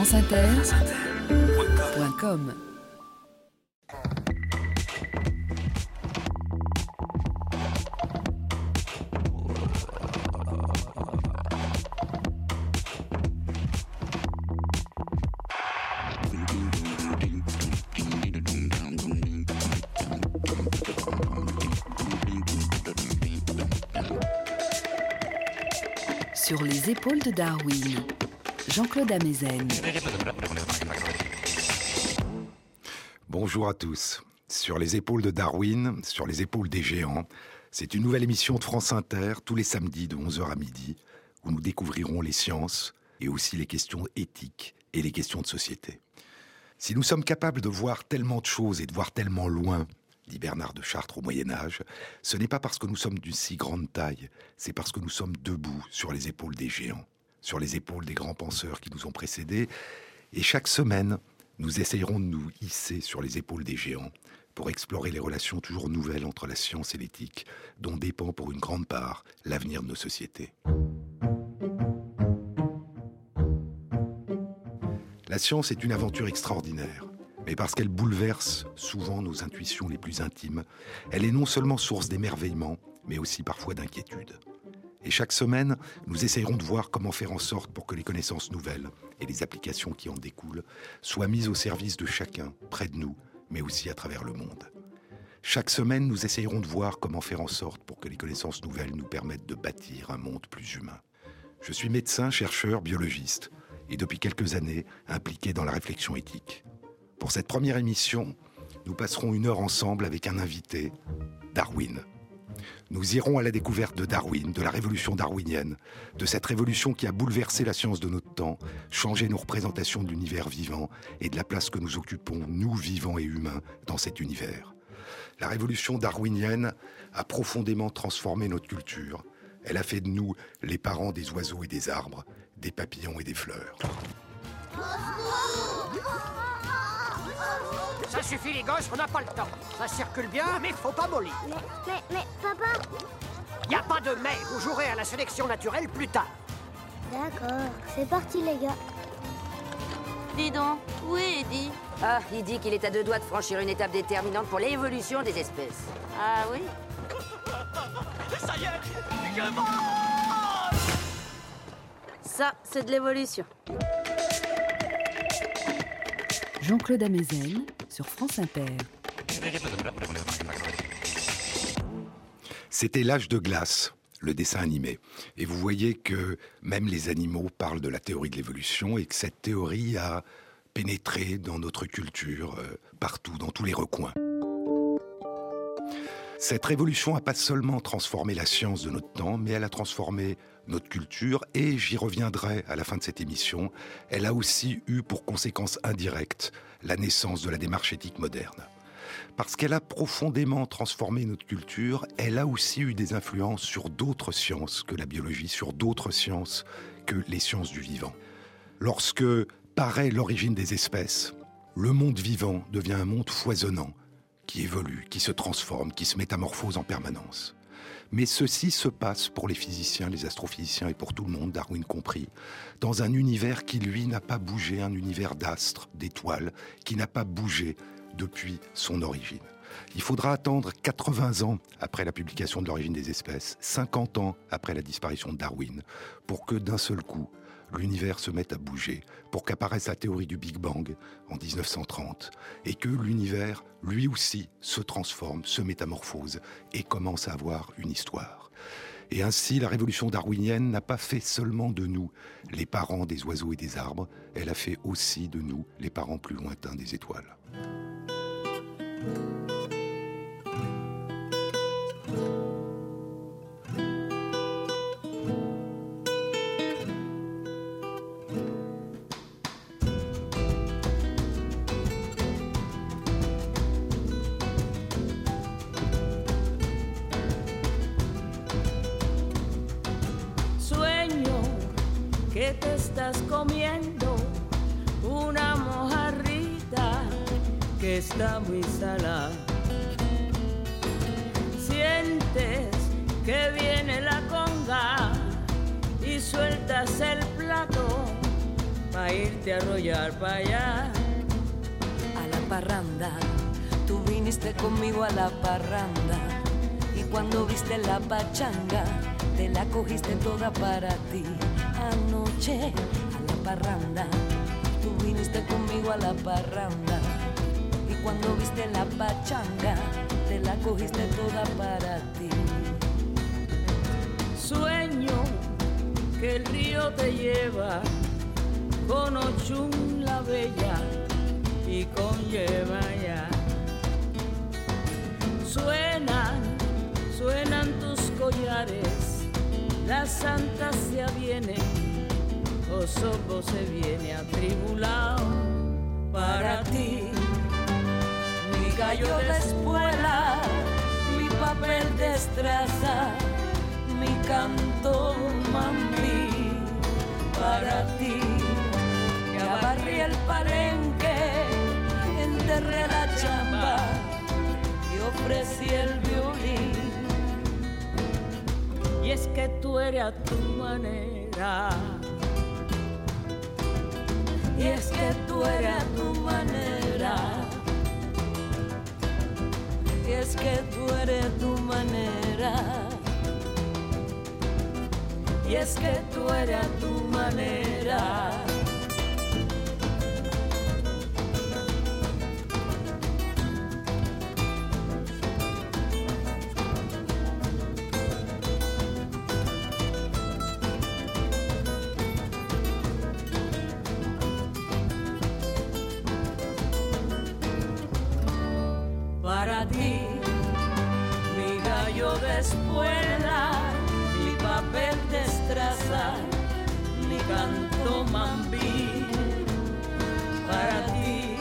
franceinter.com Sur les épaules de Darwin, Jean-Claude Amezen. Bonjour à tous. Sur les épaules de Darwin, sur les épaules des géants, c'est une nouvelle émission de France Inter tous les samedis de 11h à midi où nous découvrirons les sciences et aussi les questions éthiques et les questions de société. Si nous sommes capables de voir tellement de choses et de voir tellement loin, dit Bernard de Chartres au Moyen Âge, ce n'est pas parce que nous sommes d'une si grande taille, c'est parce que nous sommes debout sur les épaules des géants, sur les épaules des grands penseurs qui nous ont précédés, et chaque semaine, nous essayerons de nous hisser sur les épaules des géants pour explorer les relations toujours nouvelles entre la science et l'éthique, dont dépend pour une grande part l'avenir de nos sociétés. La science est une aventure extraordinaire, mais parce qu'elle bouleverse souvent nos intuitions les plus intimes, elle est non seulement source d'émerveillement, mais aussi parfois d'inquiétude. Et chaque semaine, nous essayerons de voir comment faire en sorte pour que les connaissances nouvelles et les applications qui en découlent soient mises au service de chacun, près de nous, mais aussi à travers le monde. Chaque semaine, nous essayerons de voir comment faire en sorte pour que les connaissances nouvelles nous permettent de bâtir un monde plus humain. Je suis médecin, chercheur, biologiste, et depuis quelques années impliqué dans la réflexion éthique. Pour cette première émission, nous passerons une heure ensemble avec un invité, Darwin. Nous irons à la découverte de Darwin, de la révolution darwinienne, de cette révolution qui a bouleversé la science de notre temps, changé nos représentations de l'univers vivant et de la place que nous occupons, nous vivants et humains, dans cet univers. La révolution darwinienne a profondément transformé notre culture. Elle a fait de nous les parents des oiseaux et des arbres, des papillons et des fleurs. Ça suffit les gosses, on n'a pas le temps. Ça circule bien, mais faut pas mollir. Mais, mais, mais, papa Y a pas de mais, vous jouerez à la sélection naturelle plus tard. D'accord, c'est parti les gars. Dis donc, où est Eddie? Ah, il dit qu'il est à deux doigts de franchir une étape déterminante pour l'évolution des espèces. Ah oui? Ça y est, je Ça, c'est de l'évolution. Jean-Claude Amezen sur France Inter. C'était l'âge de glace, le dessin animé. Et vous voyez que même les animaux parlent de la théorie de l'évolution et que cette théorie a pénétré dans notre culture, euh, partout, dans tous les recoins. Cette révolution n'a pas seulement transformé la science de notre temps, mais elle a transformé notre culture et, j'y reviendrai à la fin de cette émission, elle a aussi eu pour conséquence indirecte la naissance de la démarche éthique moderne. Parce qu'elle a profondément transformé notre culture, elle a aussi eu des influences sur d'autres sciences que la biologie, sur d'autres sciences que les sciences du vivant. Lorsque paraît l'origine des espèces, le monde vivant devient un monde foisonnant, qui évolue, qui se transforme, qui se métamorphose en permanence. Mais ceci se passe pour les physiciens, les astrophysiciens et pour tout le monde, Darwin compris, dans un univers qui, lui, n'a pas bougé, un univers d'astres, d'étoiles, qui n'a pas bougé depuis son origine. Il faudra attendre 80 ans après la publication de l'origine des espèces, 50 ans après la disparition de Darwin, pour que d'un seul coup, l'univers se mette à bouger, pour qu'apparaisse la théorie du Big Bang en 1930, et que l'univers, lui aussi, se transforme, se métamorphose, et commence à avoir une histoire. Et ainsi, la révolution darwinienne n'a pas fait seulement de nous les parents des oiseaux et des arbres, elle a fait aussi de nous les parents plus lointains des étoiles. Comiendo una mojarrita que está muy salada. Sientes que viene la conga y sueltas el plato para pa' irte a arrollar para allá. A la parranda, tú viniste conmigo a la parranda. Y cuando viste la pachanga, te la cogiste toda para ti. Anoche, parranda, tú viniste conmigo a la parranda. Y cuando viste la pachanga, te la cogiste toda para ti. Sueño que el río te lleva con Ochun la bella y con ya. Suenan, suenan tus collares, la santa se aviene, Osopo se viene atribulado para ti. Mi gallo despuela, mi papel destraza, mi canto mami para ti. Ya barrí el palenque, enterré la chamba y ofrecí el violín. Y es que tú eres a tu manera. Y es que tú eres a tu manera. Y es que tú eres tu manera. Y es que tú eres a tu manera. escuela, ni papel de estraza, ni canto mambí. Para ti,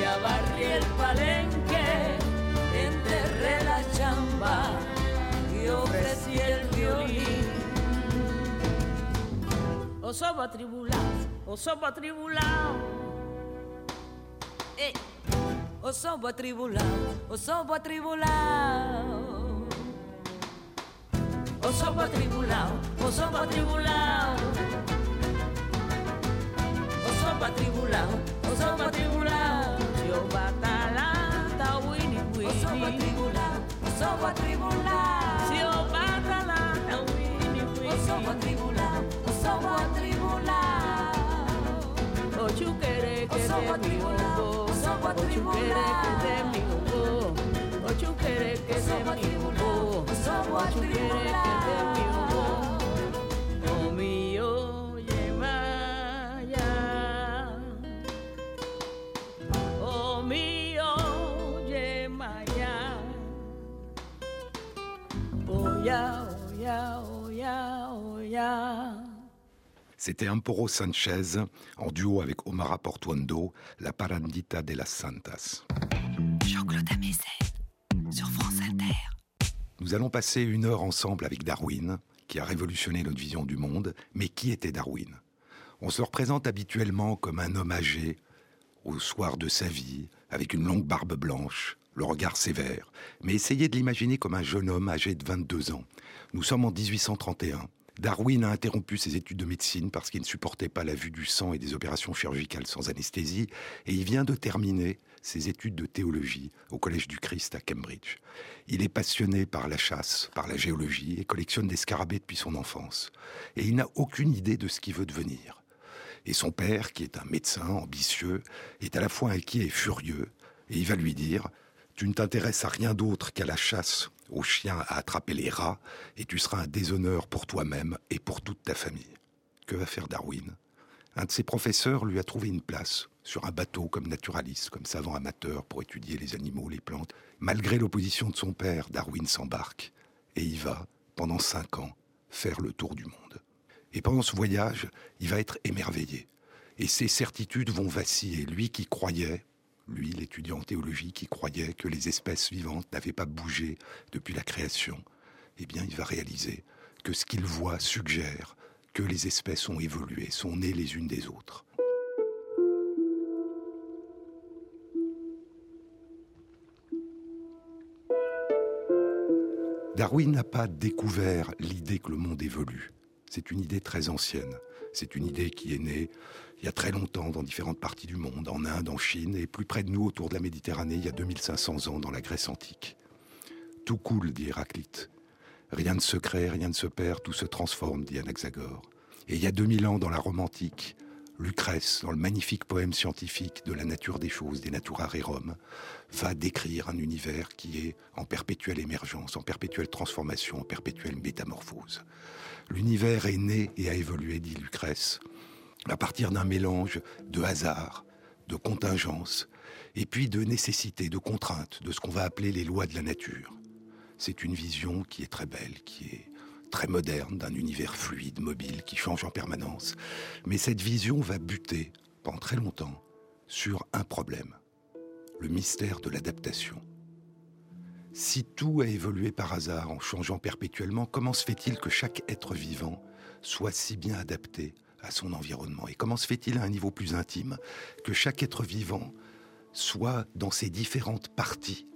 ya barrí el palenque, enterré la chamba y ofrecí el violín. Osoba tribulado, osoba tribulado. Osoba tribulado, osoba tribulado somos atribulados, o somos atribulados. O somos atribulados, o somos atribulados. Yo batalanta, Winnie Winnie. O somos atribulados, o somos atribulados. Yo batalanta, Winnie Winnie. O somos atribulados, o somos atribulados. O you quere que te mi o somos atribulados. O you que te mi o que C'était Amporo Sanchez en duo avec Omar Portuondo, La Parandita de las Santas. Nous allons passer une heure ensemble avec Darwin, qui a révolutionné notre vision du monde. Mais qui était Darwin? On se représente habituellement comme un homme âgé, au soir de sa vie, avec une longue barbe blanche, le regard sévère. Mais essayez de l'imaginer comme un jeune homme âgé de 22 ans. Nous sommes en 1831. Darwin a interrompu ses études de médecine parce qu'il ne supportait pas la vue du sang et des opérations chirurgicales sans anesthésie, et il vient de terminer ses études de théologie au Collège du Christ à Cambridge. Il est passionné par la chasse, par la géologie, et collectionne des scarabées depuis son enfance. Et il n'a aucune idée de ce qu'il veut devenir. Et son père, qui est un médecin ambitieux, est à la fois inquiet et furieux, et il va lui dire Tu ne t'intéresses à rien d'autre qu'à la chasse, aux chiens à attraper les rats, et tu seras un déshonneur pour toi-même et pour toute ta famille. Que va faire Darwin? Un de ses professeurs lui a trouvé une place sur un bateau comme naturaliste, comme savant amateur pour étudier les animaux, les plantes. Malgré l'opposition de son père, Darwin s'embarque et il va, pendant cinq ans, faire le tour du monde. Et pendant ce voyage, il va être émerveillé. Et ses certitudes vont vaciller. Lui qui croyait, lui l'étudiant en théologie qui croyait que les espèces vivantes n'avaient pas bougé depuis la création, eh bien il va réaliser que ce qu'il voit suggère que les espèces ont évolué, sont nées les unes des autres. Darwin n'a pas découvert l'idée que le monde évolue. C'est une idée très ancienne. C'est une idée qui est née il y a très longtemps dans différentes parties du monde, en Inde, en Chine, et plus près de nous, autour de la Méditerranée, il y a 2500 ans, dans la Grèce antique. Tout coule, dit Héraclite. Rien ne se crée, rien ne se perd, tout se transforme, dit Anaxagore. Et il y a 2000 ans, dans la Rome antique, Lucrèce, dans le magnifique poème scientifique de la nature des choses, des Natura Rerum, va décrire un univers qui est en perpétuelle émergence, en perpétuelle transformation, en perpétuelle métamorphose. L'univers est né et a évolué, dit Lucrèce, à partir d'un mélange de hasard, de contingence, et puis de nécessité, de contrainte, de ce qu'on va appeler les lois de la nature. C'est une vision qui est très belle, qui est très moderne d'un univers fluide, mobile, qui change en permanence. Mais cette vision va buter, pendant très longtemps, sur un problème, le mystère de l'adaptation. Si tout a évolué par hasard en changeant perpétuellement, comment se fait-il que chaque être vivant soit si bien adapté à son environnement? Et comment se fait-il à un niveau plus intime que chaque être vivant soit dans ses différentes parties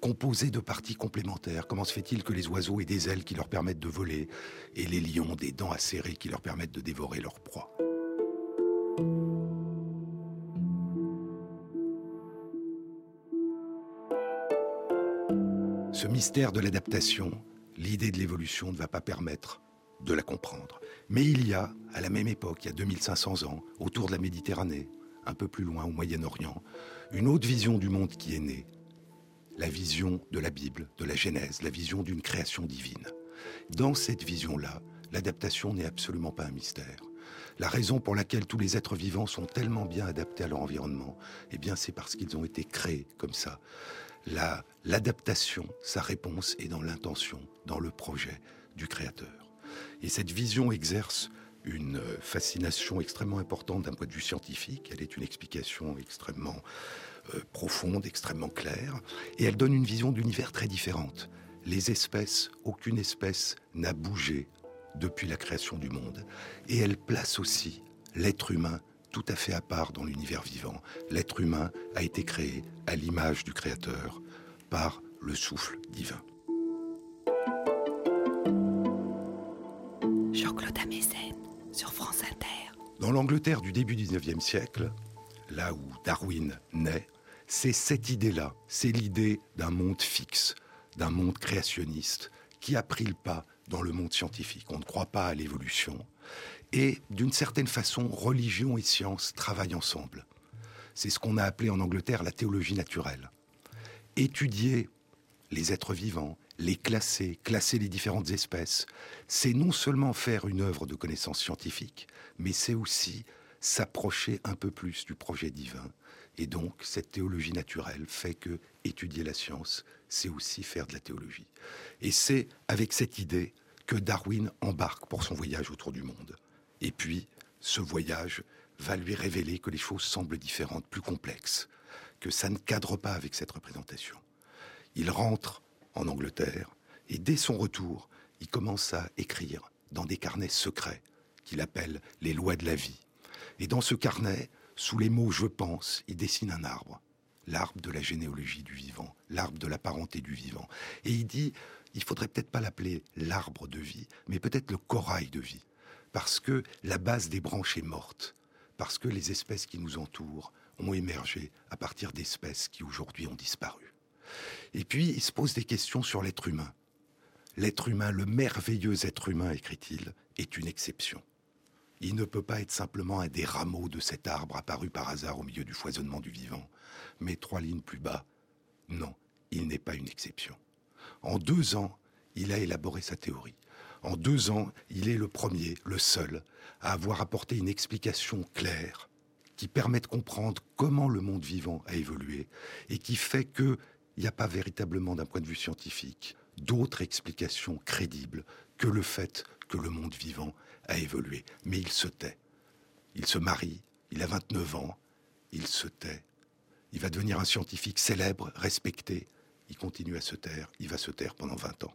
composé de parties complémentaires. Comment se fait-il que les oiseaux aient des ailes qui leur permettent de voler et les lions des dents acérées qui leur permettent de dévorer leur proie? Ce mystère de l'adaptation, l'idée de l'évolution ne va pas permettre de la comprendre. Mais il y a, à la même époque, il y a 2500 ans, autour de la Méditerranée, un peu plus loin au Moyen-Orient, une autre vision du monde qui est née, la vision de la Bible, de la Genèse, la vision d'une création divine. Dans cette vision-là, l'adaptation n'est absolument pas un mystère. La raison pour laquelle tous les êtres vivants sont tellement bien adaptés à leur environnement, eh bien, c'est parce qu'ils ont été créés comme ça. La, l'adaptation, sa réponse est dans l'intention, dans le projet du Créateur. Et cette vision exerce une fascination extrêmement importante d'un point de vue scientifique. Elle est une explication extrêmement euh, profonde, extrêmement claire, et elle donne une vision d'univers très différente. Les espèces, aucune espèce n'a bougé depuis la création du monde, et elle place aussi l'être humain tout à fait à part dans l'univers vivant. L'être humain a été créé à l'image du Créateur par le souffle divin. Jean-Claude Amezen sur France Inter. Dans l'Angleterre du début du XIXe siècle, là où Darwin naît, c'est cette idée-là, c'est l'idée d'un monde fixe, d'un monde créationniste, qui a pris le pas dans le monde scientifique. On ne croit pas à l'évolution. Et d'une certaine façon, religion et science travaillent ensemble. C'est ce qu'on a appelé en Angleterre la théologie naturelle. Étudier les êtres vivants, les classer, classer les différentes espèces, c'est non seulement faire une œuvre de connaissance scientifique, mais c'est aussi s'approcher un peu plus du projet divin et donc, cette théologie naturelle fait que étudier la science, c'est aussi faire de la théologie. Et c'est avec cette idée que Darwin embarque pour son voyage autour du monde. Et puis, ce voyage va lui révéler que les choses semblent différentes, plus complexes, que ça ne cadre pas avec cette représentation. Il rentre en Angleterre et dès son retour, il commence à écrire dans des carnets secrets qu'il appelle les lois de la vie. Et dans ce carnet, sous les mots je pense, il dessine un arbre, l'arbre de la généalogie du vivant, l'arbre de la parenté du vivant. Et il dit, il faudrait peut-être pas l'appeler l'arbre de vie, mais peut-être le corail de vie, parce que la base des branches est morte, parce que les espèces qui nous entourent ont émergé à partir d'espèces qui aujourd'hui ont disparu. Et puis, il se pose des questions sur l'être humain. L'être humain, le merveilleux être humain, écrit-il, est une exception. Il ne peut pas être simplement un des rameaux de cet arbre apparu par hasard au milieu du foisonnement du vivant. Mais trois lignes plus bas, non, il n'est pas une exception. En deux ans, il a élaboré sa théorie. En deux ans, il est le premier, le seul, à avoir apporté une explication claire qui permet de comprendre comment le monde vivant a évolué et qui fait qu'il n'y a pas véritablement, d'un point de vue scientifique, d'autres explications crédibles que le fait que le monde vivant a évolué. Mais il se tait. Il se marie, il a 29 ans, il se tait. Il va devenir un scientifique célèbre, respecté. Il continue à se taire, il va se taire pendant 20 ans.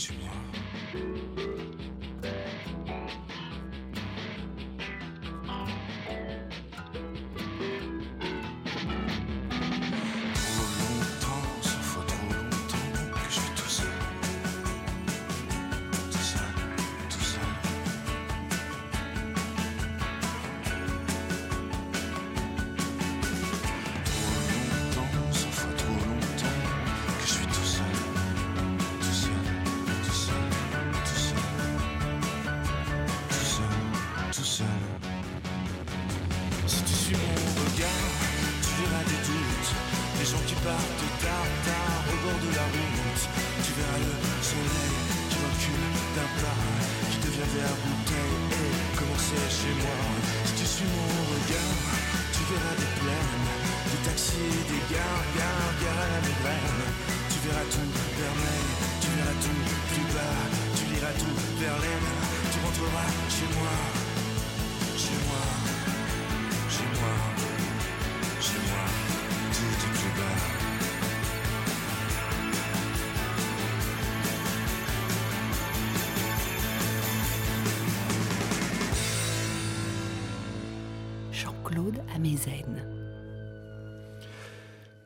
Chez moi. Trop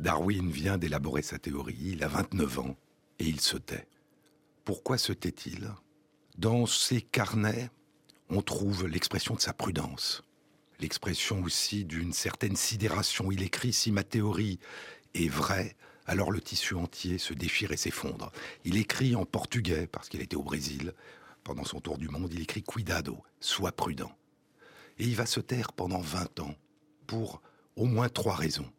Darwin vient d'élaborer sa théorie, il a 29 ans, et il se tait. Pourquoi se tait-il? Dans ses carnets, on trouve l'expression de sa prudence, l'expression aussi d'une certaine sidération. Il écrit Si ma théorie est vraie, alors le tissu entier se déchire et s'effondre. Il écrit en portugais, parce qu'il était au Brésil, pendant son tour du monde, il écrit Cuidado, sois prudent. Et il va se taire pendant 20 ans, pour au moins trois raisons.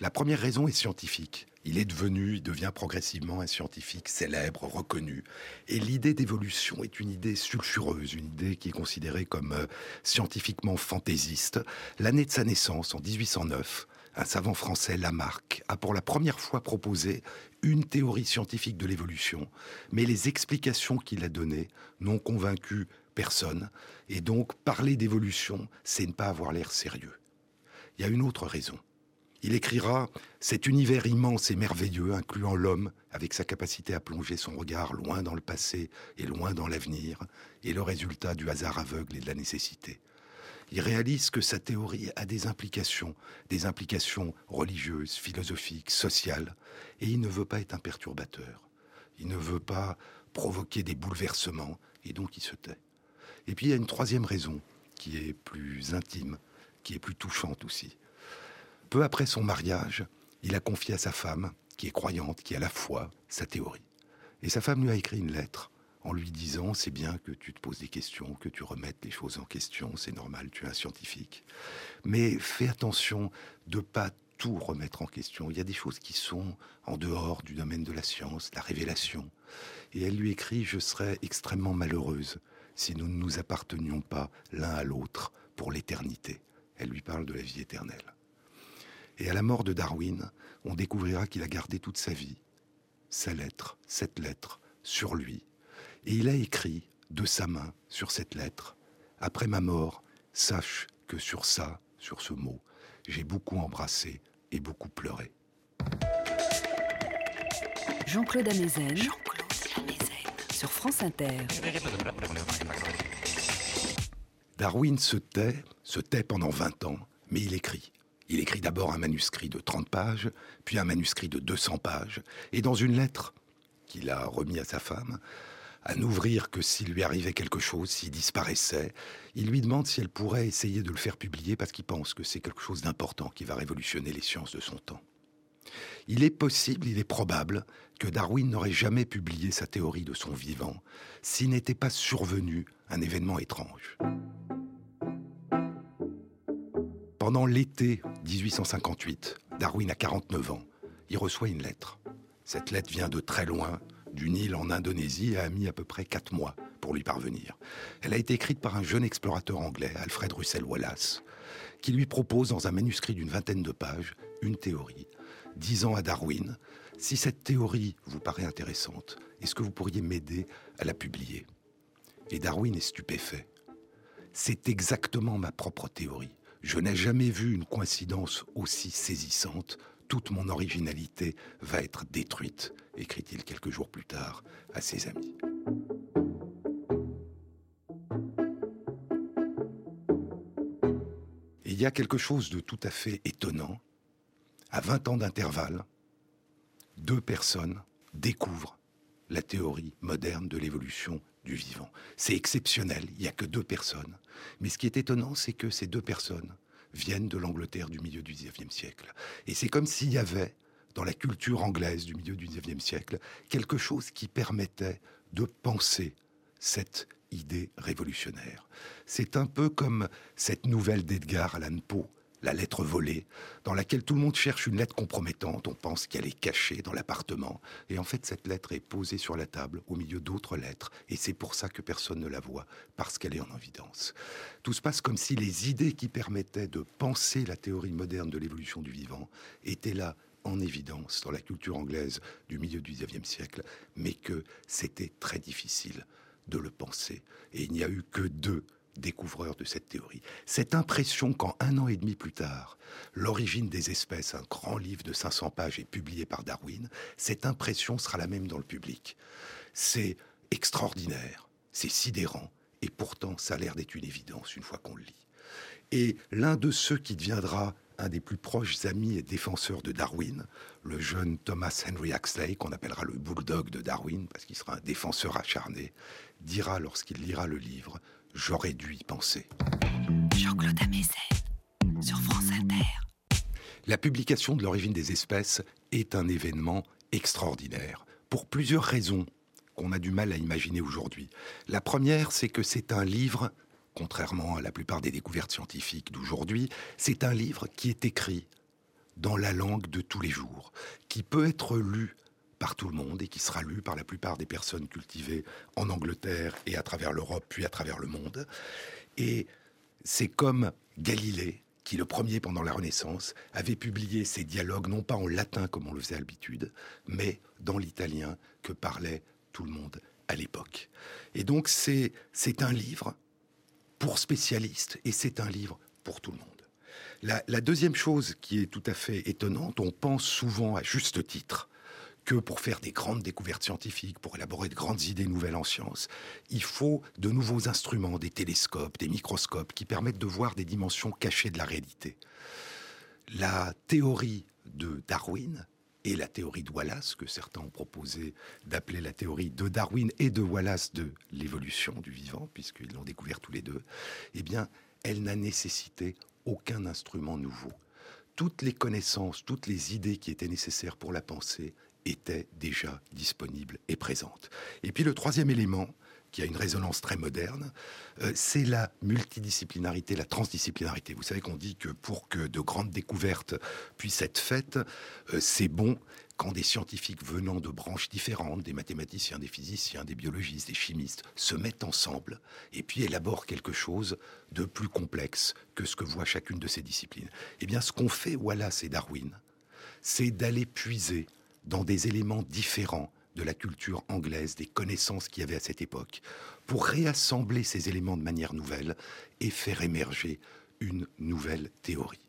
La première raison est scientifique. Il est devenu, il devient progressivement un scientifique célèbre, reconnu. Et l'idée d'évolution est une idée sulfureuse, une idée qui est considérée comme euh, scientifiquement fantaisiste. L'année de sa naissance, en 1809, un savant français, Lamarck, a pour la première fois proposé une théorie scientifique de l'évolution, mais les explications qu'il a données n'ont convaincu personne, et donc parler d'évolution, c'est ne pas avoir l'air sérieux. Il y a une autre raison. Il écrira Cet univers immense et merveilleux, incluant l'homme, avec sa capacité à plonger son regard loin dans le passé et loin dans l'avenir, est le résultat du hasard aveugle et de la nécessité. Il réalise que sa théorie a des implications, des implications religieuses, philosophiques, sociales, et il ne veut pas être un perturbateur. Il ne veut pas provoquer des bouleversements, et donc il se tait. Et puis il y a une troisième raison, qui est plus intime, qui est plus touchante aussi. Peu après son mariage, il a confié à sa femme, qui est croyante, qui a la foi, sa théorie. Et sa femme lui a écrit une lettre en lui disant c'est bien que tu te poses des questions, que tu remettes les choses en question, c'est normal, tu es un scientifique. Mais fais attention de pas tout remettre en question. Il y a des choses qui sont en dehors du domaine de la science, la révélation. Et elle lui écrit je serais extrêmement malheureuse si nous ne nous appartenions pas l'un à l'autre pour l'éternité. Elle lui parle de la vie éternelle. Et à la mort de Darwin, on découvrira qu'il a gardé toute sa vie sa lettre, cette lettre, sur lui. Et il a écrit de sa main sur cette lettre Après ma mort, sache que sur ça, sur ce mot, j'ai beaucoup embrassé et beaucoup pleuré. Jean-Claude Amezen. Sur France Inter. Darwin se tait, se tait pendant 20 ans, mais il écrit. Il écrit d'abord un manuscrit de 30 pages, puis un manuscrit de 200 pages, et dans une lettre qu'il a remis à sa femme, à n'ouvrir que s'il lui arrivait quelque chose, s'il disparaissait, il lui demande si elle pourrait essayer de le faire publier parce qu'il pense que c'est quelque chose d'important qui va révolutionner les sciences de son temps. Il est possible, il est probable que Darwin n'aurait jamais publié sa théorie de son vivant s'il n'était pas survenu un événement étrange. Pendant l'été 1858, Darwin a 49 ans, il reçoit une lettre. Cette lettre vient de très loin, d'une île en Indonésie, et a mis à peu près 4 mois pour lui parvenir. Elle a été écrite par un jeune explorateur anglais, Alfred Russel Wallace, qui lui propose dans un manuscrit d'une vingtaine de pages une théorie, disant à Darwin, si cette théorie vous paraît intéressante, est-ce que vous pourriez m'aider à la publier? Et Darwin est stupéfait. C'est exactement ma propre théorie. Je n'ai jamais vu une coïncidence aussi saisissante. Toute mon originalité va être détruite, écrit-il quelques jours plus tard à ses amis. Et il y a quelque chose de tout à fait étonnant. À 20 ans d'intervalle, deux personnes découvrent la théorie moderne de l'évolution du vivant. C'est exceptionnel, il n'y a que deux personnes. Mais ce qui est étonnant, c'est que ces deux personnes viennent de l'Angleterre du milieu du XIXe siècle. Et c'est comme s'il y avait, dans la culture anglaise du milieu du XIXe siècle, quelque chose qui permettait de penser cette idée révolutionnaire. C'est un peu comme cette nouvelle d'Edgar Allan Poe, la lettre volée, dans laquelle tout le monde cherche une lettre compromettante, on pense qu'elle est cachée dans l'appartement, et en fait cette lettre est posée sur la table au milieu d'autres lettres, et c'est pour ça que personne ne la voit, parce qu'elle est en évidence. Tout se passe comme si les idées qui permettaient de penser la théorie moderne de l'évolution du vivant étaient là en évidence dans la culture anglaise du milieu du XIXe siècle, mais que c'était très difficile de le penser. Et il n'y a eu que deux découvreur de cette théorie. Cette impression qu'en un an et demi plus tard, L'origine des espèces, un grand livre de 500 pages, est publié par Darwin, cette impression sera la même dans le public. C'est extraordinaire, c'est sidérant, et pourtant ça a l'air d'être une évidence une fois qu'on le lit. Et l'un de ceux qui deviendra un des plus proches amis et défenseurs de Darwin, le jeune Thomas Henry Huxley, qu'on appellera le bulldog de Darwin, parce qu'il sera un défenseur acharné, dira lorsqu'il lira le livre J'aurais dû y penser. Jean-Claude sur France Inter. La publication de l'origine des espèces est un événement extraordinaire, pour plusieurs raisons qu'on a du mal à imaginer aujourd'hui. La première, c'est que c'est un livre, contrairement à la plupart des découvertes scientifiques d'aujourd'hui, c'est un livre qui est écrit dans la langue de tous les jours, qui peut être lu par tout le monde et qui sera lu par la plupart des personnes cultivées en Angleterre et à travers l'Europe, puis à travers le monde. Et c'est comme Galilée, qui le premier pendant la Renaissance avait publié ses dialogues non pas en latin comme on le faisait à l'habitude, mais dans l'italien que parlait tout le monde à l'époque. Et donc c'est un livre pour spécialistes et c'est un livre pour tout le monde. La, la deuxième chose qui est tout à fait étonnante, on pense souvent à juste titre que pour faire des grandes découvertes scientifiques, pour élaborer de grandes idées nouvelles en sciences, il faut de nouveaux instruments, des télescopes, des microscopes qui permettent de voir des dimensions cachées de la réalité. La théorie de Darwin et la théorie de Wallace, que certains ont proposé d'appeler la théorie de Darwin et de Wallace de l'évolution du vivant, puisqu'ils l'ont découvert tous les deux, eh bien, elle n'a nécessité aucun instrument nouveau. Toutes les connaissances, toutes les idées qui étaient nécessaires pour la pensée était déjà disponible et présente. Et puis le troisième élément, qui a une résonance très moderne, euh, c'est la multidisciplinarité, la transdisciplinarité. Vous savez qu'on dit que pour que de grandes découvertes puissent être faites, euh, c'est bon quand des scientifiques venant de branches différentes, des mathématiciens, des physiciens, des biologistes, des chimistes, se mettent ensemble et puis élaborent quelque chose de plus complexe que ce que voit chacune de ces disciplines. Eh bien, ce qu'ont fait Wallace et Darwin, c'est d'aller puiser dans des éléments différents de la culture anglaise, des connaissances qu'il y avait à cette époque, pour réassembler ces éléments de manière nouvelle et faire émerger une nouvelle théorie.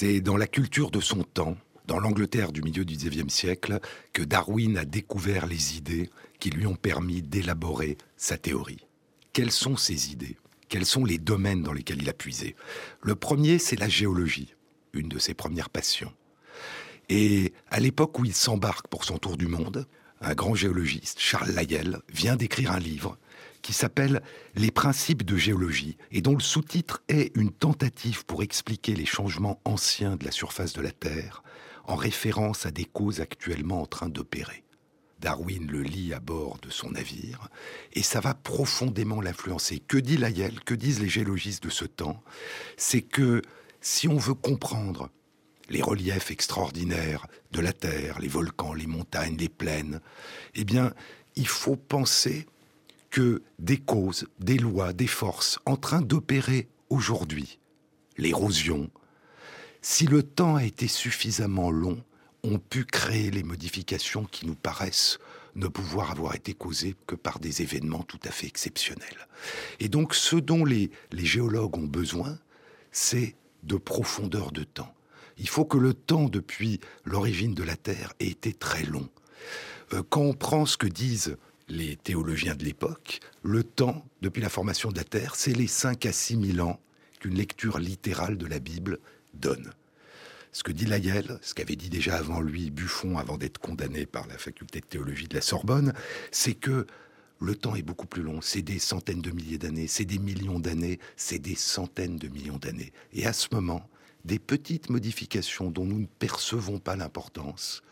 C'est dans la culture de son temps, dans l'Angleterre du milieu du XIXe siècle, que Darwin a découvert les idées qui lui ont permis d'élaborer sa théorie. Quelles sont ces idées? Quels sont les domaines dans lesquels il a puisé? Le premier, c'est la géologie, une de ses premières passions. Et à l'époque où il s'embarque pour son tour du monde, un grand géologiste, Charles Lyell, vient d'écrire un livre qui s'appelle Les principes de géologie et dont le sous-titre est une tentative pour expliquer les changements anciens de la surface de la Terre en référence à des causes actuellement en train d'opérer. Darwin le lit à bord de son navire et ça va profondément l'influencer. Que dit Lyell Que disent les géologistes de ce temps? C'est que si on veut comprendre les reliefs extraordinaires de la Terre, les volcans, les montagnes, les plaines, eh bien, il faut penser que des causes, des lois, des forces en train d'opérer aujourd'hui, l'érosion, si le temps a été suffisamment long, ont pu créer les modifications qui nous paraissent ne pouvoir avoir été causées que par des événements tout à fait exceptionnels. Et donc ce dont les, les géologues ont besoin, c'est de profondeur de temps. Il faut que le temps depuis l'origine de la Terre ait été très long. Euh, quand on prend ce que disent les théologiens de l'époque, le temps depuis la formation de la Terre, c'est les 5 à 6 000 ans qu'une lecture littérale de la Bible donne. Ce que dit Lyell, ce qu'avait dit déjà avant lui Buffon avant d'être condamné par la faculté de théologie de la Sorbonne, c'est que le temps est beaucoup plus long. C'est des centaines de milliers d'années, c'est des millions d'années, c'est des centaines de millions d'années. Et à ce moment, des petites modifications dont nous ne percevons pas l'importance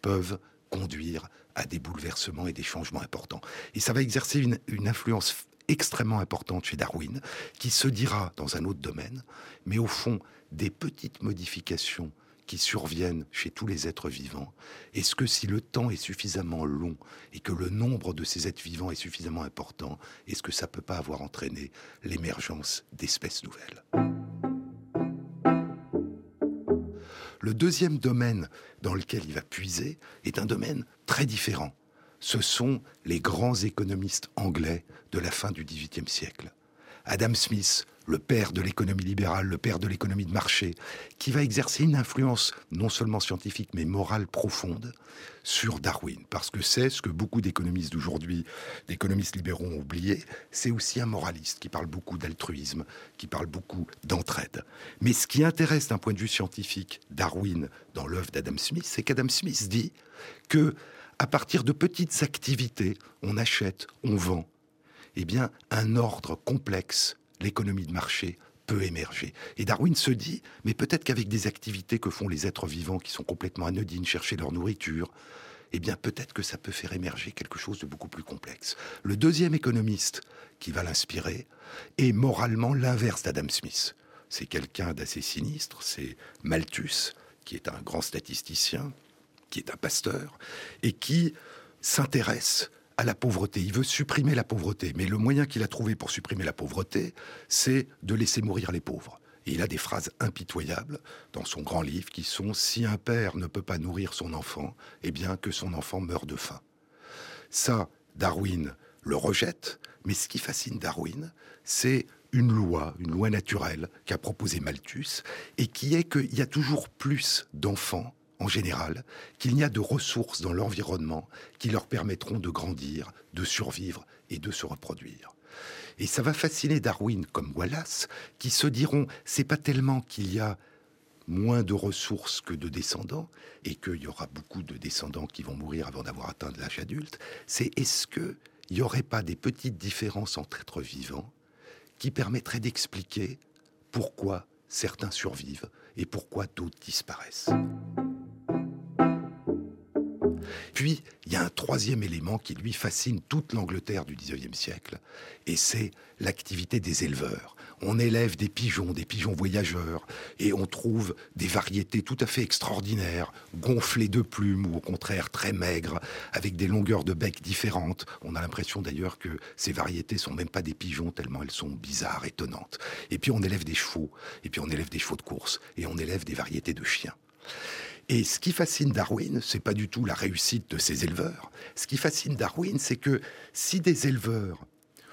peuvent conduire à des bouleversements et des changements importants. Et ça va exercer une, influence extrêmement importante chez Darwin, qui se dira dans un autre domaine, mais au fond, des petites modifications qui surviennent chez tous les êtres vivants Est-ce que si le temps est suffisamment long et que le nombre de ces êtres vivants est suffisamment important, est-ce que ça peut pas avoir entraîné l'émergence d'espèces nouvelles? Le deuxième domaine dans lequel il va puiser est un domaine très différent. Ce sont les grands économistes anglais de la fin du XVIIIe siècle. Adam Smith, le père de l'économie libérale, le père de l'économie de marché, qui va exercer une influence non seulement scientifique mais morale profonde sur Darwin, parce que c'est ce que beaucoup d'économistes d'aujourd'hui, d'économistes libéraux ont oublié, c'est aussi un moraliste qui parle beaucoup d'altruisme, qui parle beaucoup d'entraide. Mais ce qui intéresse d'un point de vue scientifique Darwin dans l'œuvre d'Adam Smith, c'est qu'Adam Smith dit que à partir de petites activités, on achète, on vend, eh bien, un ordre complexe, l'économie de marché, peut émerger. Et Darwin se dit, mais peut-être qu'avec des activités que font les êtres vivants qui sont complètement anodines, chercher leur nourriture, eh bien peut-être que ça peut faire émerger quelque chose de beaucoup plus complexe. Le deuxième économiste qui va l'inspirer est moralement l'inverse d'Adam Smith. C'est quelqu'un d'assez sinistre, c'est Malthus, qui est un grand statisticien, qui est un pasteur, et qui s'intéresse à la pauvreté. Il veut supprimer la pauvreté. Mais le moyen qu'il a trouvé pour supprimer la pauvreté, c'est de laisser mourir les pauvres. Et il a des phrases impitoyables dans son grand livre qui sont Si un père ne peut pas nourrir son enfant, eh bien que son enfant meure de faim. Ça, Darwin le rejette, mais ce qui fascine Darwin, c'est une loi, une loi naturelle qu'a proposée Malthus, et qui est qu'il y a toujours plus d'enfants en général, qu'il n'y a de ressources dans l'environnement qui leur permettront de grandir, de survivre et de se reproduire. Et ça va fasciner Darwin comme Wallace, qui se diront c'est pas tellement qu'il y a moins de ressources que de descendants, et qu'il y aura beaucoup de descendants qui vont mourir avant d'avoir atteint l'âge adulte, c'est est-ce qu'il n'y aurait pas des petites différences entre êtres vivants qui permettraient d'expliquer pourquoi certains survivent et pourquoi d'autres disparaissent? Puis, il y a un troisième élément qui lui fascine toute l'Angleterre du XIXe siècle, et c'est l'activité des éleveurs. On élève des pigeons, des pigeons voyageurs, et on trouve des variétés tout à fait extraordinaires, gonflées de plumes ou au contraire très maigres, avec des longueurs de bec différentes. On a l'impression d'ailleurs que ces variétés sont même pas des pigeons tellement elles sont bizarres, étonnantes. Et puis on élève des chevaux, et puis on élève des chevaux de course, et on élève des variétés de chiens. Et ce qui fascine Darwin, c'est pas du tout la réussite de ces éleveurs. Ce qui fascine Darwin, c'est que si des éleveurs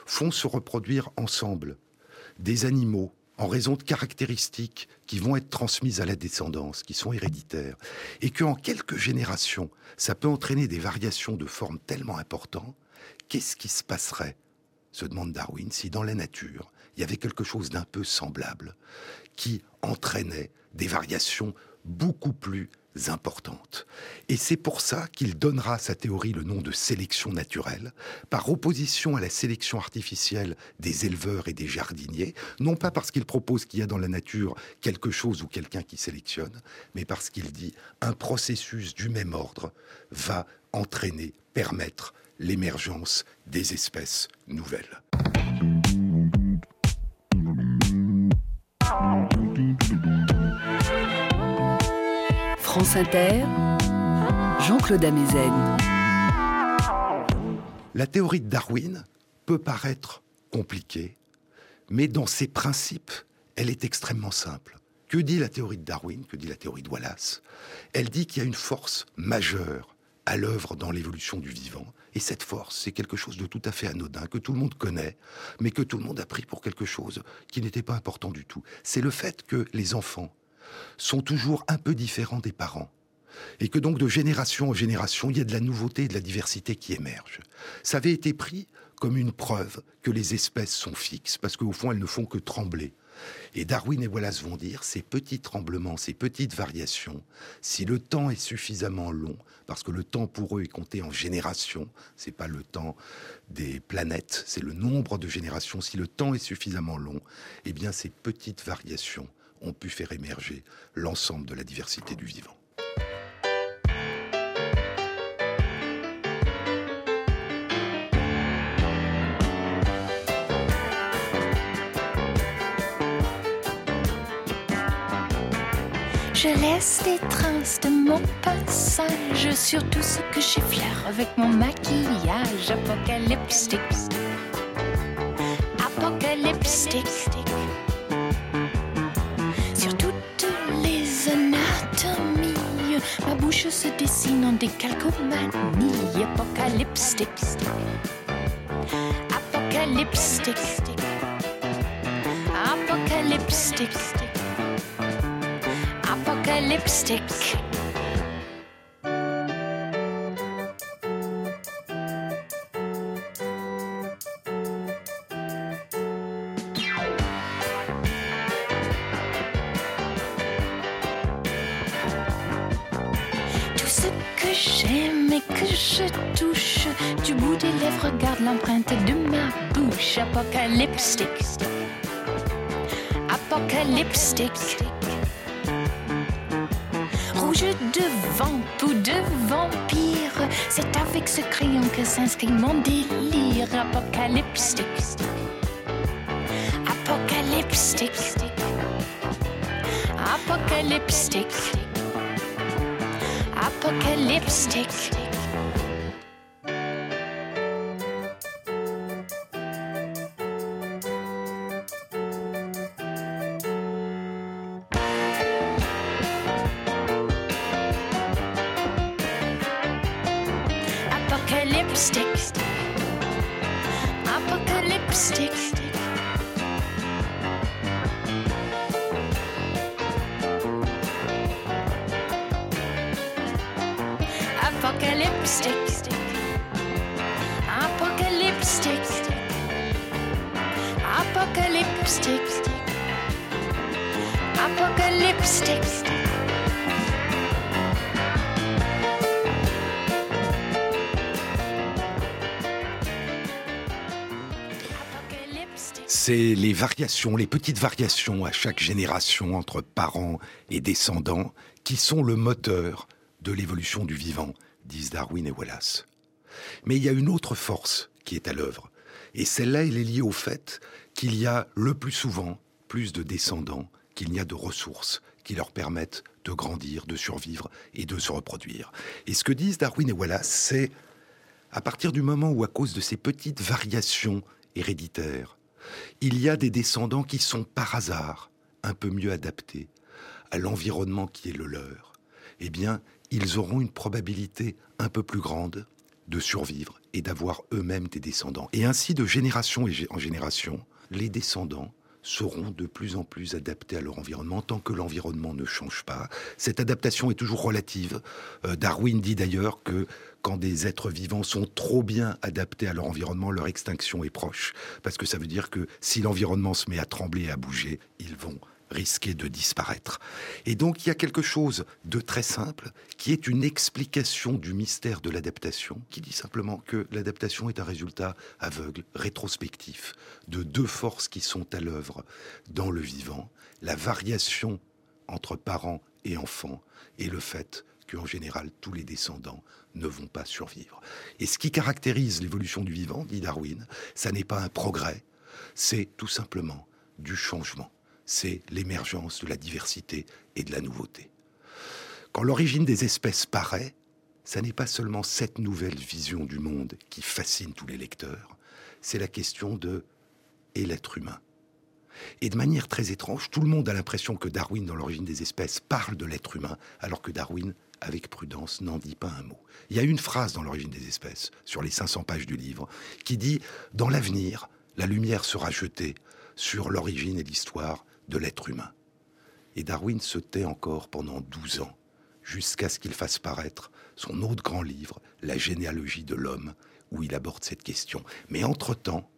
font se reproduire ensemble des animaux en raison de caractéristiques qui vont être transmises à la descendance, qui sont héréditaires, et qu'en quelques générations, ça peut entraîner des variations de forme tellement importantes, qu'est-ce qui se passerait, se demande Darwin, si dans la nature, il y avait quelque chose d'un peu semblable, qui entraînait des variations beaucoup plus importante. Et c'est pour ça qu'il donnera à sa théorie le nom de sélection naturelle, par opposition à la sélection artificielle des éleveurs et des jardiniers, non pas parce qu'il propose qu'il y a dans la nature quelque chose ou quelqu'un qui sélectionne, mais parce qu'il dit un processus du même ordre va entraîner, permettre l'émergence des espèces nouvelles. France Inter, Jean-Claude Amezen. La théorie de Darwin peut paraître compliquée, mais dans ses principes, elle est extrêmement simple. Que dit la théorie de Darwin Que dit la théorie de Wallace? Elle dit qu'il y a une force majeure à l'œuvre dans l'évolution du vivant. Et cette force, c'est quelque chose de tout à fait anodin, que tout le monde connaît, mais que tout le monde a pris pour quelque chose qui n'était pas important du tout. C'est le fait que les enfants sont toujours un peu différents des parents. Et que donc de génération en génération, il y a de la nouveauté et de la diversité qui émergent. Ça avait été pris comme une preuve que les espèces sont fixes, parce qu'au fond, elles ne font que trembler Et Darwin et Wallace vont dire ces petits tremblements, ces petites variations, si le temps est suffisamment long, parce que le temps pour eux est compté en générations, c'est pas le temps des planètes, c'est le nombre de générations. Si le temps est suffisamment long, eh bien ces petites variations ont pu faire émerger l'ensemble de la diversité du vivant. Je laisse des traces de mon passage sur tout ce que j'effleure avec mon maquillage apocalyptique. Apocalyptique. Anatomies, ma bouche se dessine en décalcomanie apocalyptique. Apocalyptique. Apocalyptique. Apocalyptic. L'empreinte de ma bouche. Apocalyptic. Apocalyptic. Rouge de vamp ou de vampire, c'est avec ce crayon que s'inscrit mon délire apocalyptique. Apocalyptique. Apocalyptique. Apocalyptique. Les petites variations à chaque génération entre parents et descendants qui sont le moteur de l'évolution du vivant, disent Darwin et Wallace. Mais il y a une autre force qui est à l'œuvre, et celle-là, elle est liée au fait qu'il y a le plus souvent plus de descendants qu'il n'y a de ressources qui leur permettent de grandir, de survivre et de se reproduire. Et ce que disent Darwin et Wallace, c'est à partir du moment où, à cause de ces petites variations héréditaires, il y a des descendants qui sont par hasard un peu mieux adaptés à l'environnement qui est le leur, eh bien, ils auront une probabilité un peu plus grande de survivre et d'avoir eux-mêmes des descendants. Et ainsi, de génération en génération, les descendants seront de plus en plus adaptés à leur environnement tant que l'environnement ne change pas. Cette adaptation est toujours relative. Euh, Darwin dit d'ailleurs que quand des êtres vivants sont trop bien adaptés à leur environnement, leur extinction est proche. Parce que ça veut dire que si l'environnement se met à trembler et à bouger, ils vont risquer de disparaître. Et donc il y a quelque chose de très simple qui est une explication du mystère de l'adaptation, qui dit simplement que l'adaptation est un résultat aveugle, rétrospectif, de deux forces qui sont à l'œuvre dans le vivant, la variation entre parents et enfants, et le fait qu'en général tous les descendants ne vont pas survivre. Et ce qui caractérise l'évolution du vivant, dit Darwin, ça n'est pas un progrès, c'est tout simplement du changement c'est l'émergence de la diversité et de la nouveauté. Quand l'origine des espèces paraît, ça n'est pas seulement cette nouvelle vision du monde qui fascine tous les lecteurs, c'est la question de et l'être humain. Et de manière très étrange, tout le monde a l'impression que Darwin, dans l'origine des espèces, parle de l'être humain, alors que Darwin, avec prudence, n'en dit pas un mot. Il y a une phrase dans l'origine des espèces, sur les 500 pages du livre, qui dit ⁇ Dans l'avenir, la lumière sera jetée sur l'origine et l'histoire de l'être humain. Et Darwin se tait encore pendant douze ans, jusqu'à ce qu'il fasse paraître son autre grand livre, La généalogie de l'homme, où il aborde cette question. Mais entre-temps,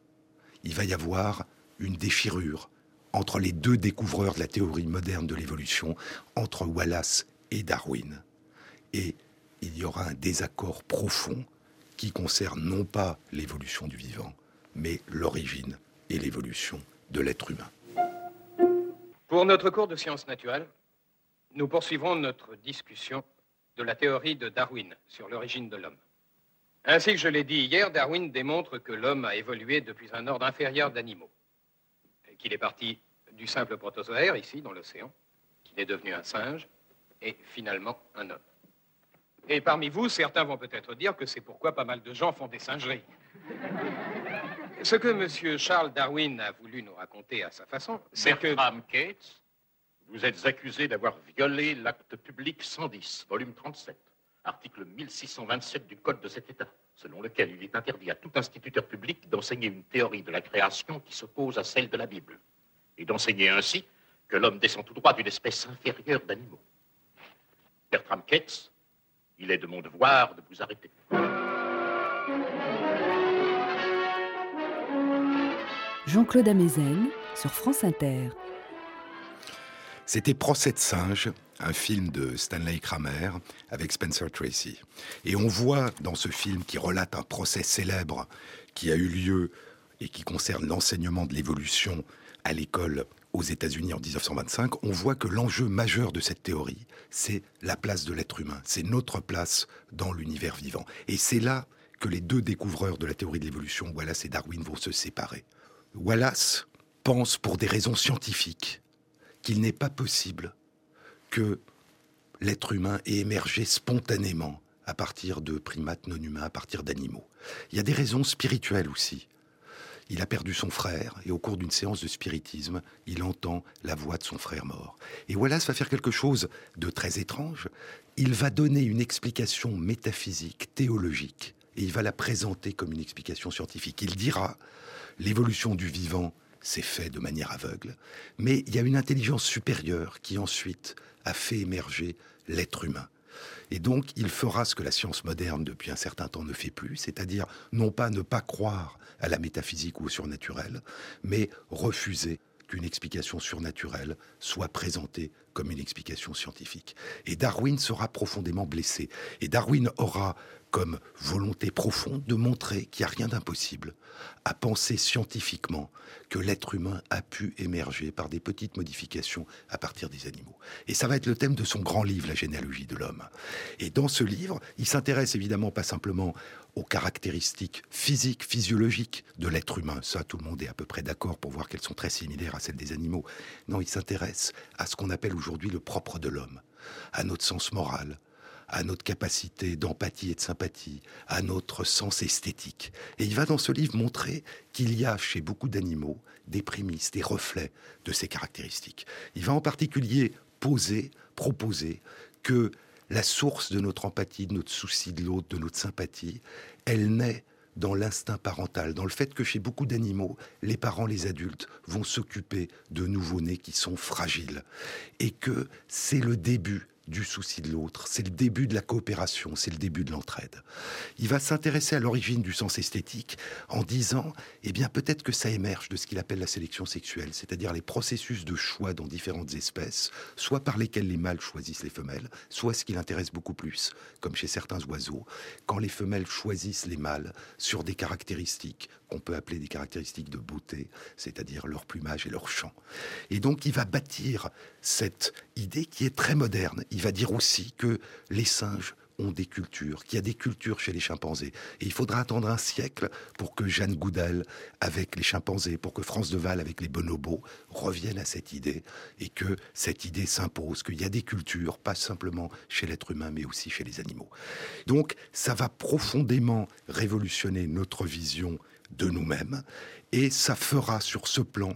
il va y avoir une déchirure entre les deux découvreurs de la théorie moderne de l'évolution, entre Wallace et Darwin. Et il y aura un désaccord profond qui concerne non pas l'évolution du vivant, mais l'origine et l'évolution de l'être humain. Pour notre cours de sciences naturelles, nous poursuivrons notre discussion de la théorie de Darwin sur l'origine de l'homme. Ainsi que je l'ai dit hier, Darwin démontre que l'homme a évolué depuis un ordre inférieur d'animaux. Qu'il est parti du simple protozoaire, ici, dans l'océan, qu'il est devenu un singe, et finalement un homme. Et parmi vous, certains vont peut-être dire que c'est pourquoi pas mal de gens font des singeries. Ce que M. Charles Darwin a voulu nous raconter à sa façon, c'est que... Bertram Cates, vous êtes accusé d'avoir violé l'acte public 110, volume 37, article 1627 du Code de cet État, selon lequel il est interdit à tout instituteur public d'enseigner une théorie de la création qui s'oppose à celle de la Bible, et d'enseigner ainsi que l'homme descend tout droit d'une espèce inférieure d'animaux. Bertram Cates, il est de mon devoir de vous arrêter. Jean-Claude Amezen sur France Inter. C'était Procès de singe, un film de Stanley Kramer avec Spencer Tracy. Et on voit dans ce film qui relate un procès célèbre qui a eu lieu et qui concerne l'enseignement de l'évolution à l'école aux États-Unis en 1925, on voit que l'enjeu majeur de cette théorie, c'est la place de l'être humain, c'est notre place dans l'univers vivant. Et c'est là que les deux découvreurs de la théorie de l'évolution, Wallace et Darwin, vont se séparer. Wallace pense pour des raisons scientifiques qu'il n'est pas possible que l'être humain ait émergé spontanément à partir de primates non humains, à partir d'animaux. Il y a des raisons spirituelles aussi. Il a perdu son frère et au cours d'une séance de spiritisme, il entend la voix de son frère mort. Et Wallace va faire quelque chose de très étrange. Il va donner une explication métaphysique, théologique, et il va la présenter comme une explication scientifique. Il dira l'évolution du vivant s'est fait de manière aveugle, mais il y a une intelligence supérieure qui ensuite a fait émerger l'être humain. Et donc, il fera ce que la science moderne depuis un certain temps ne fait plus, c'est-à-dire non pas ne pas croire à la métaphysique ou au surnaturel, mais refuser qu'une explication surnaturelle soit présentée comme une explication scientifique. Et Darwin sera profondément blessé. Et Darwin aura comme volonté profonde de montrer qu'il n'y a rien d'impossible à penser scientifiquement que l'être humain a pu émerger par des petites modifications à partir des animaux. Et ça va être le thème de son grand livre, La généalogie de l'homme. Et dans ce livre, il s'intéresse évidemment pas simplement aux caractéristiques physiques, physiologiques de l'être humain. Ça, tout le monde est à peu près d'accord pour voir qu'elles sont très similaires à celles des animaux. Non, il s'intéresse à ce qu'on appelle aujourd'hui le propre de l'homme, à notre sens moral, à notre capacité d'empathie et de sympathie, à notre sens esthétique. Et il va dans ce livre montrer qu'il y a chez beaucoup d'animaux des prémices, des reflets de ces caractéristiques. Il va en particulier poser, proposer que la source de notre empathie, de notre souci de l'autre, de notre sympathie, elle naît dans l'instinct parental, dans le fait que chez beaucoup d'animaux, les parents, les adultes vont s'occuper de nouveau-nés qui sont fragiles. Et que c'est le début du souci de l'autre, c'est le début de la coopération, c'est le début de l'entraide. Il va s'intéresser à l'origine du sens esthétique en disant, eh bien peut-être que ça émerge de ce qu'il appelle la sélection sexuelle, c'est-à-dire les processus de choix dans différentes espèces, soit par lesquels les mâles choisissent les femelles, soit ce qui l'intéresse beaucoup plus, comme chez certains oiseaux, quand les femelles choisissent les mâles sur des caractéristiques qu'on peut appeler des caractéristiques de beauté, c'est-à-dire leur plumage et leur chant. Et donc il va bâtir cette idée qui est très moderne. Il va dire aussi que les singes ont des cultures, qu'il y a des cultures chez les chimpanzés. Et il faudra attendre un siècle pour que Jeanne Goudel, avec les chimpanzés, pour que France Deval, avec les bonobos, reviennent à cette idée et que cette idée s'impose, qu'il y a des cultures, pas simplement chez l'être humain, mais aussi chez les animaux. Donc, ça va profondément révolutionner notre vision de nous-mêmes et ça fera sur ce plan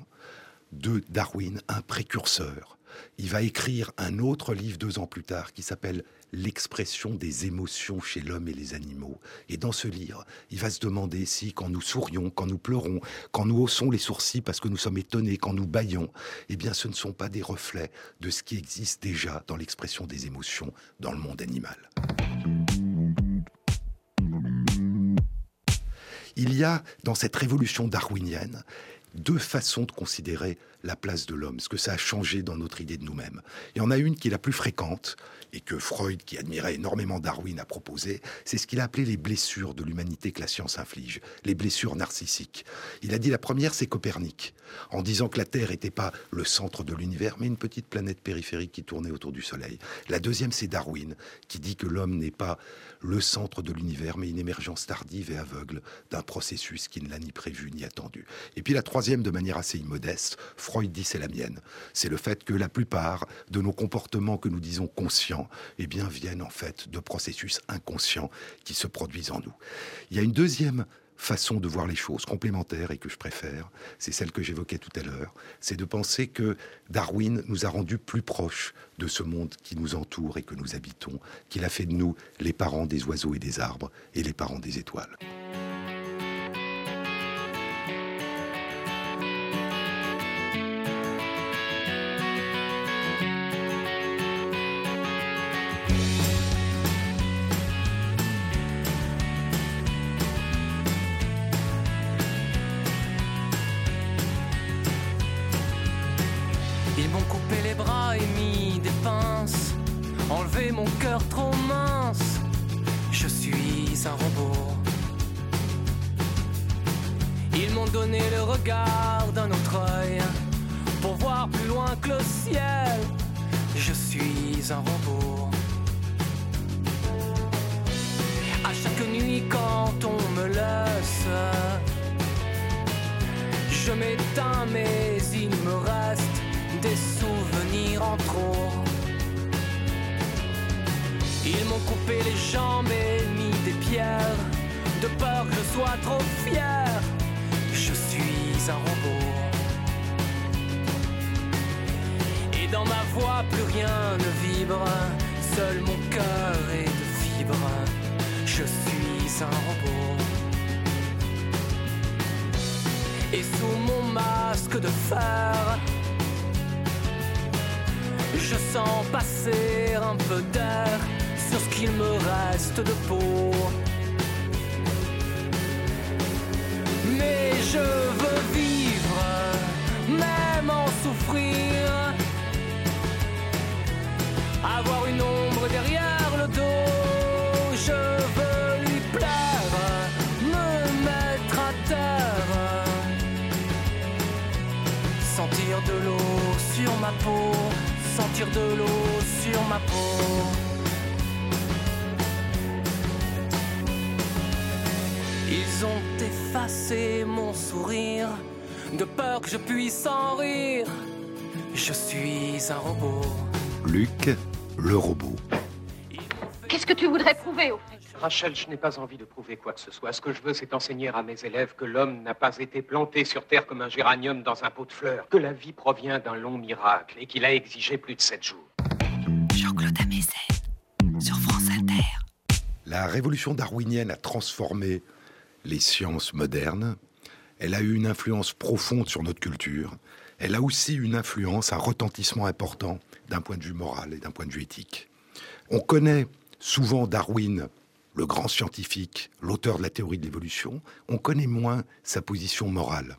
de Darwin un précurseur. Il va écrire un autre livre deux ans plus tard qui s'appelle L'expression des émotions chez l'homme et les animaux. Et dans ce livre, il va se demander si, quand nous sourions, quand nous pleurons, quand nous haussons les sourcils parce que nous sommes étonnés, quand nous baillons, eh bien, ce ne sont pas des reflets de ce qui existe déjà dans l'expression des émotions dans le monde animal. Il y a, dans cette révolution darwinienne, deux façons de considérer la place de l'homme, ce que ça a changé dans notre idée de nous-mêmes. Il y en a une qui est la plus fréquente, et que Freud, qui admirait énormément Darwin, a proposé, c'est ce qu'il a appelé les blessures de l'humanité que la science inflige, les blessures narcissiques. Il a dit la première, c'est Copernic, en disant que la Terre n'était pas le centre de l'univers, mais une petite planète périphérique qui tournait autour du Soleil. La deuxième, c'est Darwin, qui dit que l'homme n'est pas le centre de l'univers, mais une émergence tardive et aveugle d'un processus qui ne l'a ni prévu ni attendu. Et puis la troisième, de manière assez immodeste, Freud dit c'est la mienne. C'est le fait que la plupart de nos comportements que nous disons conscients, eh bien, viennent en fait de processus inconscients qui se produisent en nous. Il y a une deuxième façon de voir les choses complémentaires et que je préfère, c'est celle que j'évoquais tout à l'heure, c'est de penser que Darwin nous a rendus plus proches de ce monde qui nous entoure et que nous habitons, qu'il a fait de nous les parents des oiseaux et des arbres et les parents des étoiles. Un robot. À chaque nuit quand on me laisse, je m'éteins mais il me reste des souvenirs en trop. Ils m'ont coupé les jambes et mis des pierres, de peur que je sois trop fier. Je suis un robot. Dans ma voix, plus rien ne vibre, seul mon cœur est de fibre. Je suis un robot. Et sous mon masque de fer, je sens passer un peu d'air sur ce qu'il me reste de peau. Mais je veux vivre, même en souffrir. Avoir une ombre derrière le dos, je veux lui plaire, me mettre à terre. Sentir de l'eau sur ma peau, sentir de l'eau sur ma peau. Ils ont effacé mon sourire, de peur que je puisse en rire. Je suis un robot. Luc, le robot. Qu'est-ce que tu voudrais prouver au fait? Rachel, je n'ai pas envie de prouver quoi que ce soit. Ce que je veux, c'est enseigner à mes élèves que l'homme n'a pas été planté sur Terre comme un géranium dans un pot de fleurs, que la vie provient d'un long miracle et qu'il a exigé plus de sept jours. Jean-Claude Amezen sur France Inter. La révolution darwinienne a transformé les sciences modernes. Elle a eu une influence profonde sur notre culture. Elle a aussi une influence, un retentissement important d'un point de vue moral et d'un point de vue éthique. On connaît souvent Darwin, le grand scientifique, l'auteur de la théorie de l'évolution. On connaît moins sa position morale.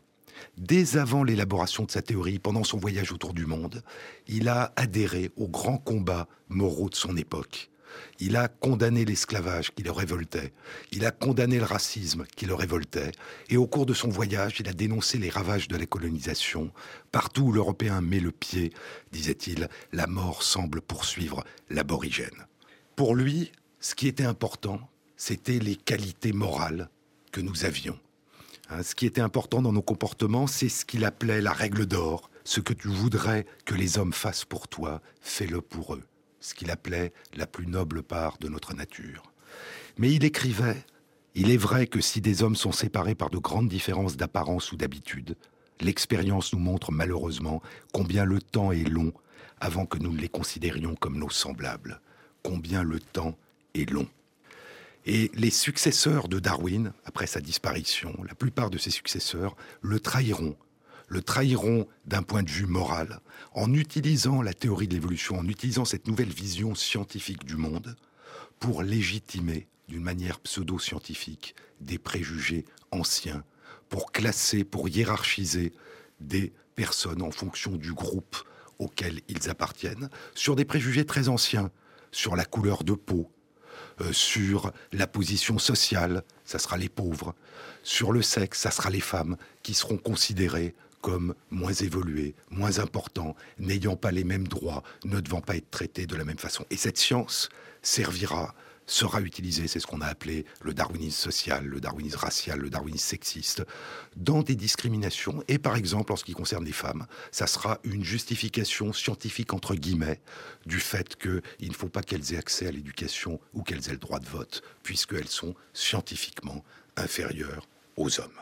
Dès avant l'élaboration de sa théorie, pendant son voyage autour du monde, il a adhéré aux grands combats moraux de son époque. Il a condamné l'esclavage qui le révoltait. Il a condamné le racisme qui le révoltait. Et au cours de son voyage, il a dénoncé les ravages de la colonisation. Partout où l'Européen met le pied, disait-il, la mort semble poursuivre l'aborigène. Pour lui, ce qui était important, c'était les qualités morales que nous avions. Hein, ce qui était important dans nos comportements, c'est ce qu'il appelait la règle d'or. Ce que tu voudrais que les hommes fassent pour toi, fais-le pour eux ce qu'il appelait la plus noble part de notre nature. Mais il écrivait Il est vrai que si des hommes sont séparés par de grandes différences d'apparence ou d'habitude, l'expérience nous montre malheureusement combien le temps est long avant que nous ne les considérions comme nos semblables. Combien le temps est long. Et les successeurs de Darwin, après sa disparition, la plupart de ses successeurs, le trahiront le trahiront d'un point de vue moral, en utilisant la théorie de l'évolution, en utilisant cette nouvelle vision scientifique du monde, pour légitimer, d'une manière pseudo-scientifique, des préjugés anciens, pour classer, pour hiérarchiser des personnes en fonction du groupe auquel ils appartiennent, sur des préjugés très anciens, sur la couleur de peau, euh, sur la position sociale, ça sera les pauvres, sur le sexe, ça sera les femmes qui seront considérées comme moins évoluées, moins importants, n'ayant pas les mêmes droits, ne devant pas être traitées de la même façon. Et cette science servira sera utilisée, c'est ce qu'on a appelé le darwinisme social, le darwinisme racial, le darwinisme sexiste, dans des discriminations. Et par exemple, en ce qui concerne les femmes, ça sera une justification scientifique, entre guillemets, du fait qu'il ne faut pas qu'elles aient accès à l'éducation ou qu'elles aient le droit de vote, puisqu'elles sont scientifiquement inférieures aux hommes.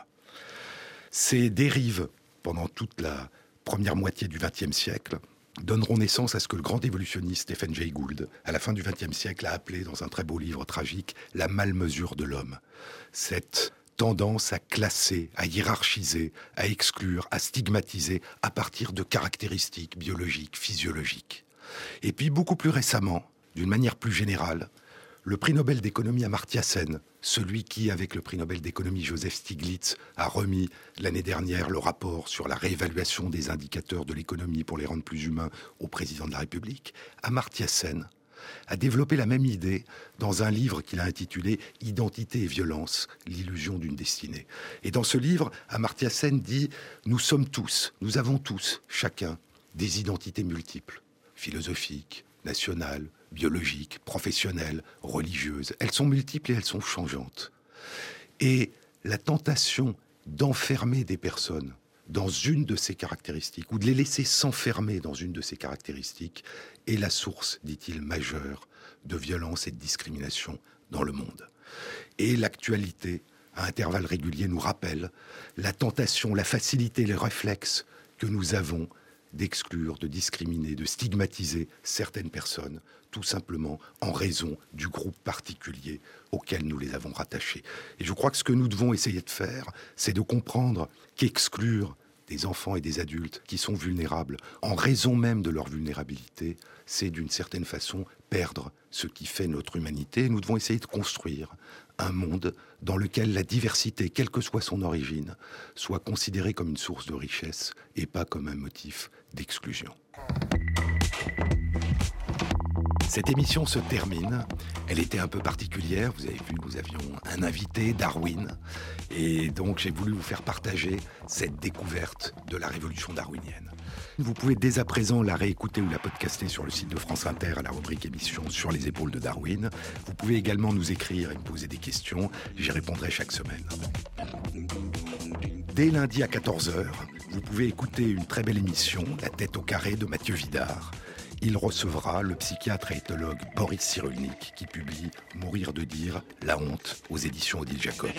Ces dérives, pendant toute la première moitié du XXe siècle, donneront naissance à ce que le grand évolutionniste Stephen Jay Gould, à la fin du XXe siècle, a appelé dans un très beau livre tragique la malmesure de l'homme. Cette tendance à classer, à hiérarchiser, à exclure, à stigmatiser à partir de caractéristiques biologiques, physiologiques. Et puis beaucoup plus récemment, d'une manière plus générale, le prix Nobel d'économie Sen, celui qui, avec le prix Nobel d'économie Joseph Stiglitz, a remis l'année dernière le rapport sur la réévaluation des indicateurs de l'économie pour les rendre plus humains au président de la République, Amartya Sen a développé la même idée dans un livre qu'il a intitulé Identité et violence, l'illusion d'une destinée. Et dans ce livre, Amartya Sen dit Nous sommes tous, nous avons tous, chacun, des identités multiples, philosophiques, nationales, biologiques, professionnelles, religieuses. Elles sont multiples et elles sont changeantes. Et la tentation d'enfermer des personnes dans une de ces caractéristiques, ou de les laisser s'enfermer dans une de ces caractéristiques, est la source, dit-il, majeure de violence et de discrimination dans le monde. Et l'actualité, à intervalles réguliers, nous rappelle la tentation, la facilité, les réflexes que nous avons d'exclure, de discriminer, de stigmatiser certaines personnes, tout simplement en raison du groupe particulier auquel nous les avons rattachés. Et je crois que ce que nous devons essayer de faire, c'est de comprendre qu'exclure des enfants et des adultes qui sont vulnérables, en raison même de leur vulnérabilité, c'est d'une certaine façon perdre ce qui fait notre humanité. Nous devons essayer de construire un monde dans lequel la diversité, quelle que soit son origine, soit considérée comme une source de richesse et pas comme un motif d'exclusion. Cette émission se termine. Elle était un peu particulière. Vous avez vu, nous avions un invité, Darwin. Et donc, j'ai voulu vous faire partager cette découverte de la révolution darwinienne. Vous pouvez dès à présent la réécouter ou la podcaster sur le site de France Inter à la rubrique émission sur les épaules de Darwin. Vous pouvez également nous écrire et me poser des questions. J'y répondrai chaque semaine. Dès lundi à 14h, vous pouvez écouter une très belle émission, La tête au carré de Mathieu Vidard il recevra le psychiatre et éthologue Boris Cyrulnik qui publie Mourir de dire, la honte aux éditions Odile Jacob.